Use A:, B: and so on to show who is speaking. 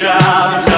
A: drops